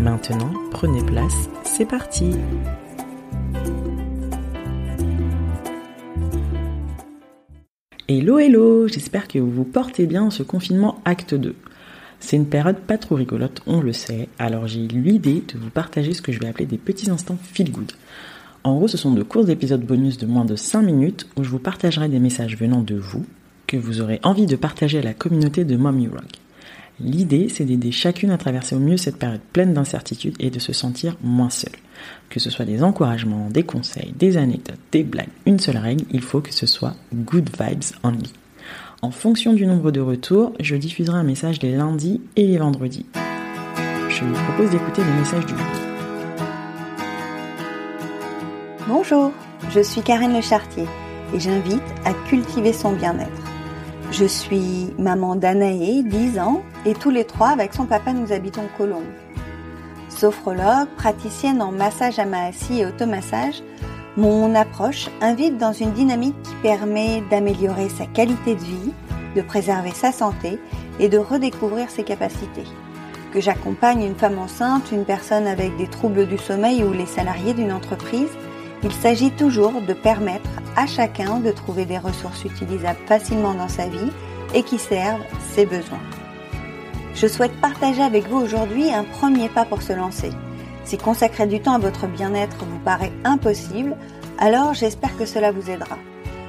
Maintenant, prenez place, c'est parti Hello hello, j'espère que vous vous portez bien en ce confinement acte 2. C'est une période pas trop rigolote, on le sait, alors j'ai eu l'idée de vous partager ce que je vais appeler des petits instants feel good. En gros, ce sont de courts épisodes bonus de moins de 5 minutes où je vous partagerai des messages venant de vous que vous aurez envie de partager à la communauté de Mommy Rock. L'idée, c'est d'aider chacune à traverser au mieux cette période pleine d'incertitudes et de se sentir moins seule. Que ce soit des encouragements, des conseils, des anecdotes, des blagues, une seule règle, il faut que ce soit good vibes only. En fonction du nombre de retours, je diffuserai un message les lundis et les vendredis. Je vous propose d'écouter les messages du jour. Bonjour, je suis Karine Le Chartier et j'invite à cultiver son bien-être. Je suis maman d'Anaé, 10 ans, et tous les trois, avec son papa, nous habitons Colombes. Sophrologue, praticienne en massage à Maassi et automassage, mon approche invite dans une dynamique qui permet d'améliorer sa qualité de vie, de préserver sa santé et de redécouvrir ses capacités. Que j'accompagne une femme enceinte, une personne avec des troubles du sommeil ou les salariés d'une entreprise, il s'agit toujours de permettre à chacun de trouver des ressources utilisables facilement dans sa vie et qui servent ses besoins. Je souhaite partager avec vous aujourd'hui un premier pas pour se lancer. Si consacrer du temps à votre bien-être vous paraît impossible, alors j'espère que cela vous aidera.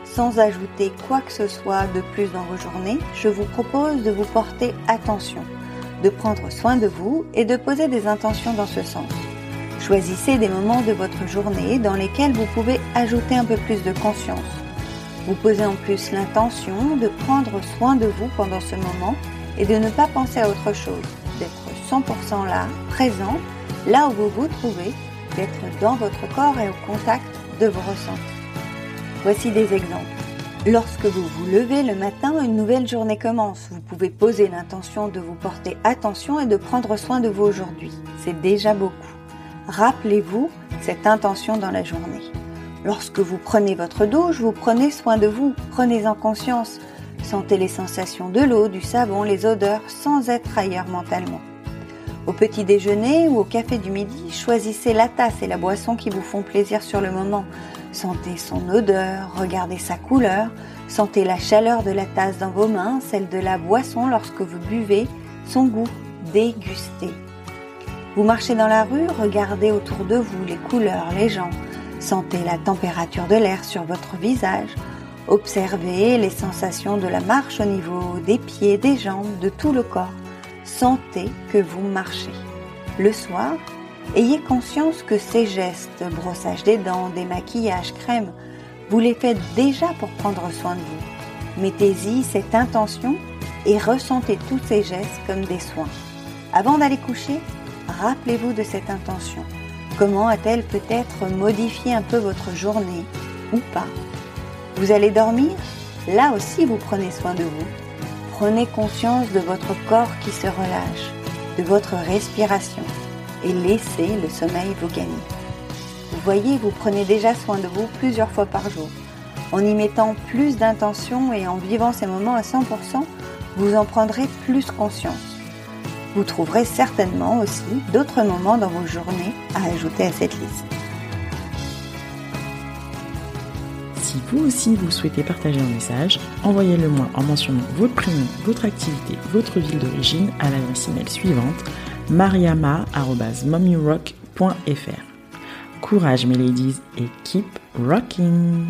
Sans ajouter quoi que ce soit de plus dans vos journées, je vous propose de vous porter attention, de prendre soin de vous et de poser des intentions dans ce sens. Choisissez des moments de votre journée dans lesquels vous pouvez ajouter un peu plus de conscience. Vous posez en plus l'intention de prendre soin de vous pendant ce moment et de ne pas penser à autre chose, d'être 100% là, présent, là où vous vous trouvez, d'être dans votre corps et au contact de vos ressentis. Voici des exemples. Lorsque vous vous levez le matin, une nouvelle journée commence. Vous pouvez poser l'intention de vous porter attention et de prendre soin de vous aujourd'hui. C'est déjà beaucoup. Rappelez-vous cette intention dans la journée. Lorsque vous prenez votre douche, vous prenez soin de vous, prenez-en conscience. Sentez les sensations de l'eau, du savon, les odeurs sans être ailleurs mentalement. Au petit déjeuner ou au café du midi, choisissez la tasse et la boisson qui vous font plaisir sur le moment. Sentez son odeur, regardez sa couleur, sentez la chaleur de la tasse dans vos mains, celle de la boisson lorsque vous buvez, son goût, dégustez. Vous marchez dans la rue, regardez autour de vous les couleurs, les gens, sentez la température de l'air sur votre visage, observez les sensations de la marche au niveau des pieds, des jambes, de tout le corps. Sentez que vous marchez. Le soir, ayez conscience que ces gestes, brossage des dents, démaquillage, crème, vous les faites déjà pour prendre soin de vous. Mettez-y cette intention et ressentez tous ces gestes comme des soins. Avant d'aller coucher, rappelez-vous de cette intention. Comment a-t-elle peut-être modifié un peu votre journée ou pas? Vous allez dormir? Là aussi, vous prenez soin de vous. Prenez conscience de votre corps qui se relâche, de votre respiration et laissez le sommeil vous gagner. Vous voyez, vous prenez déjà soin de vous plusieurs fois par jour. En y mettant plus d'intention et en vivant ces moments à 100%, vous en prendrez plus conscience. Vous trouverez certainement aussi d'autres moments dans vos journées à ajouter à cette liste. Si vous aussi vous souhaitez partager un message, envoyez-le moi en mentionnant votre prénom, votre activité, votre ville d'origine à l'adresse email suivante mariama.mommyrock.fr. Courage mes ladies et keep rocking